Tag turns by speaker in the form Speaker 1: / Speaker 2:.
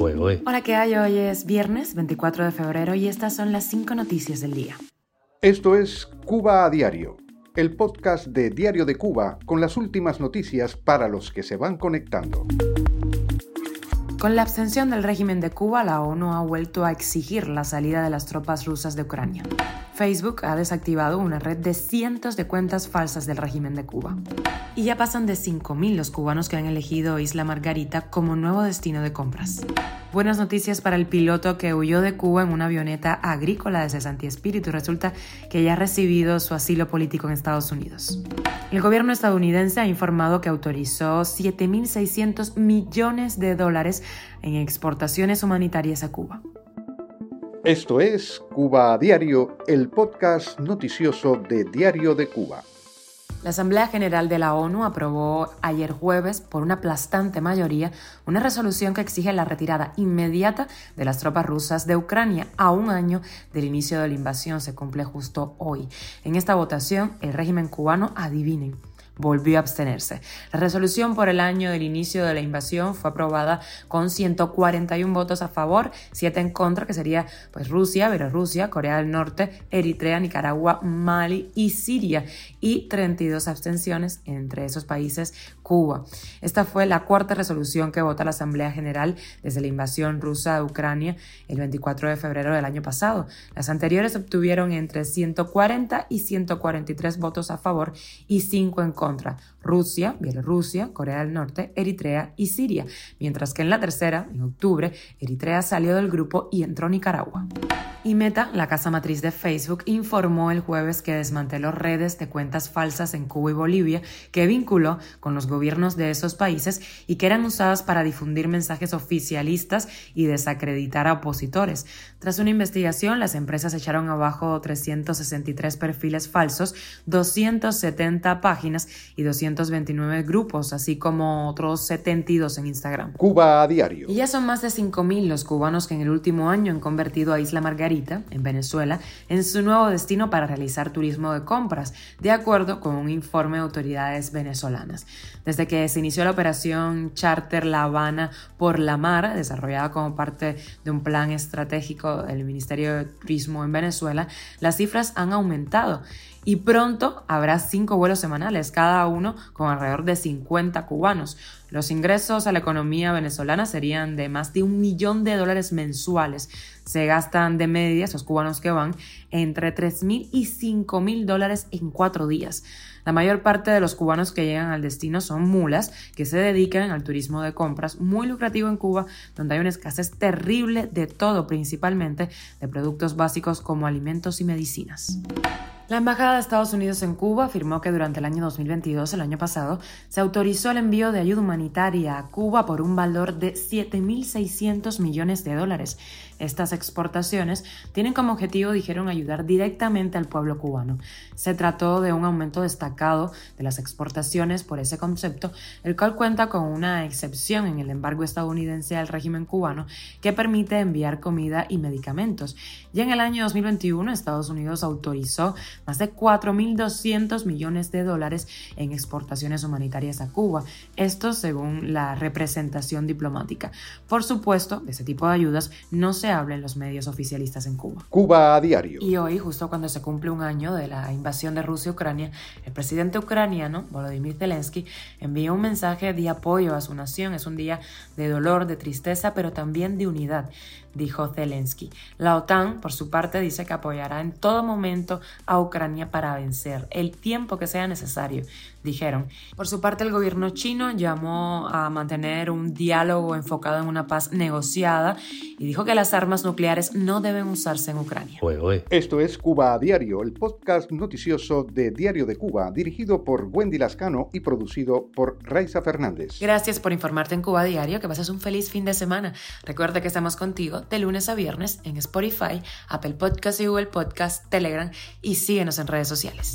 Speaker 1: Hola, ¿qué hay? Hoy es viernes 24 de febrero y estas son las cinco noticias del día.
Speaker 2: Esto es Cuba a Diario, el podcast de Diario de Cuba con las últimas noticias para los que se van conectando.
Speaker 1: Con la abstención del régimen de Cuba, la ONU ha vuelto a exigir la salida de las tropas rusas de Ucrania. Facebook ha desactivado una red de cientos de cuentas falsas del régimen de Cuba. Y ya pasan de 5.000 los cubanos que han elegido Isla Margarita como nuevo destino de compras. Buenas noticias para el piloto que huyó de Cuba en una avioneta agrícola desde Santi Espíritu. Resulta que ya ha recibido su asilo político en Estados Unidos. El gobierno estadounidense ha informado que autorizó 7.600 millones de dólares en exportaciones humanitarias a Cuba.
Speaker 2: Esto es Cuba a Diario, el podcast noticioso de Diario de Cuba.
Speaker 1: La Asamblea General de la ONU aprobó ayer jueves, por una aplastante mayoría, una resolución que exige la retirada inmediata de las tropas rusas de Ucrania a un año del inicio de la invasión. Se cumple justo hoy. En esta votación, el régimen cubano, adivinen, volvió a abstenerse. La resolución por el año del inicio de la invasión fue aprobada con 141 votos a favor, 7 en contra, que sería pues Rusia, Bielorrusia, Corea del Norte, Eritrea, Nicaragua, Mali y Siria, y 32 abstenciones entre esos países Cuba. Esta fue la cuarta resolución que vota la Asamblea General desde la invasión rusa de Ucrania el 24 de febrero del año pasado. Las anteriores obtuvieron entre 140 y 143 votos a favor y 5 en contra contra Rusia, Bielorrusia, Corea del Norte, Eritrea y Siria, mientras que en la tercera, en octubre, Eritrea salió del grupo y entró Nicaragua. Y Meta, la casa matriz de Facebook, informó el jueves que desmanteló redes de cuentas falsas en Cuba y Bolivia que vinculó con los gobiernos de esos países y que eran usadas para difundir mensajes oficialistas y desacreditar a opositores. Tras una investigación, las empresas echaron abajo 363 perfiles falsos, 270 páginas y 229 grupos, así como otros 72 en Instagram.
Speaker 2: Cuba a diario.
Speaker 1: Y ya son más de 5.000 los cubanos que en el último año han convertido a Isla Margarita, en Venezuela, en su nuevo destino para realizar turismo de compras, de acuerdo con un informe de autoridades venezolanas. Desde que se inició la operación Charter La Habana por la Mar, desarrollada como parte de un plan estratégico del Ministerio de Turismo en Venezuela, las cifras han aumentado y pronto habrá cinco vuelos semanales, cada uno con alrededor de 50 cubanos. Los ingresos a la economía venezolana serían de más de un millón de dólares mensuales. Se gastan de media, esos cubanos que van, entre 3 mil y 5 mil dólares en cuatro días. La mayor parte de los cubanos que llegan al destino son mulas que se dedican al turismo de compras, muy lucrativo en Cuba, donde hay una escasez terrible de todo, principalmente de productos básicos como alimentos y medicinas. La Embajada de Estados Unidos en Cuba afirmó que durante el año 2022, el año pasado, se autorizó el envío de ayuda humanitaria a Cuba por un valor de 7.600 millones de dólares. Estas exportaciones tienen como objetivo, dijeron, ayudar directamente al pueblo cubano. Se trató de un aumento destacado de las exportaciones por ese concepto, el cual cuenta con una excepción en el embargo estadounidense al régimen cubano que permite enviar comida y medicamentos. Ya en el año 2021, Estados Unidos autorizó más de 4.200 millones de dólares en exportaciones humanitarias a Cuba. Esto según la representación diplomática. Por supuesto, de ese tipo de ayudas no se habla en los medios oficialistas en Cuba.
Speaker 2: Cuba a diario.
Speaker 1: Y hoy, justo cuando se cumple un año de la invasión de Rusia a Ucrania, el presidente ucraniano, Volodymyr Zelensky, envió un mensaje de apoyo a su nación. Es un día de dolor, de tristeza, pero también de unidad, dijo Zelensky. La OTAN, por su parte, dice que apoyará en todo momento a Ucrania para vencer el tiempo que sea necesario, dijeron. Por su parte, el gobierno chino llamó a mantener un diálogo enfocado en una paz negociada y dijo que las armas nucleares no deben usarse en Ucrania.
Speaker 2: Esto es Cuba a Diario, el podcast noticioso de Diario de Cuba, dirigido por Wendy Lascano y producido por Raiza Fernández.
Speaker 1: Gracias por informarte en Cuba a Diario, que pases un feliz fin de semana. Recuerda que estamos contigo de lunes a viernes en Spotify, Apple Podcast y Google Podcast, Telegram y síguenos en redes sociales.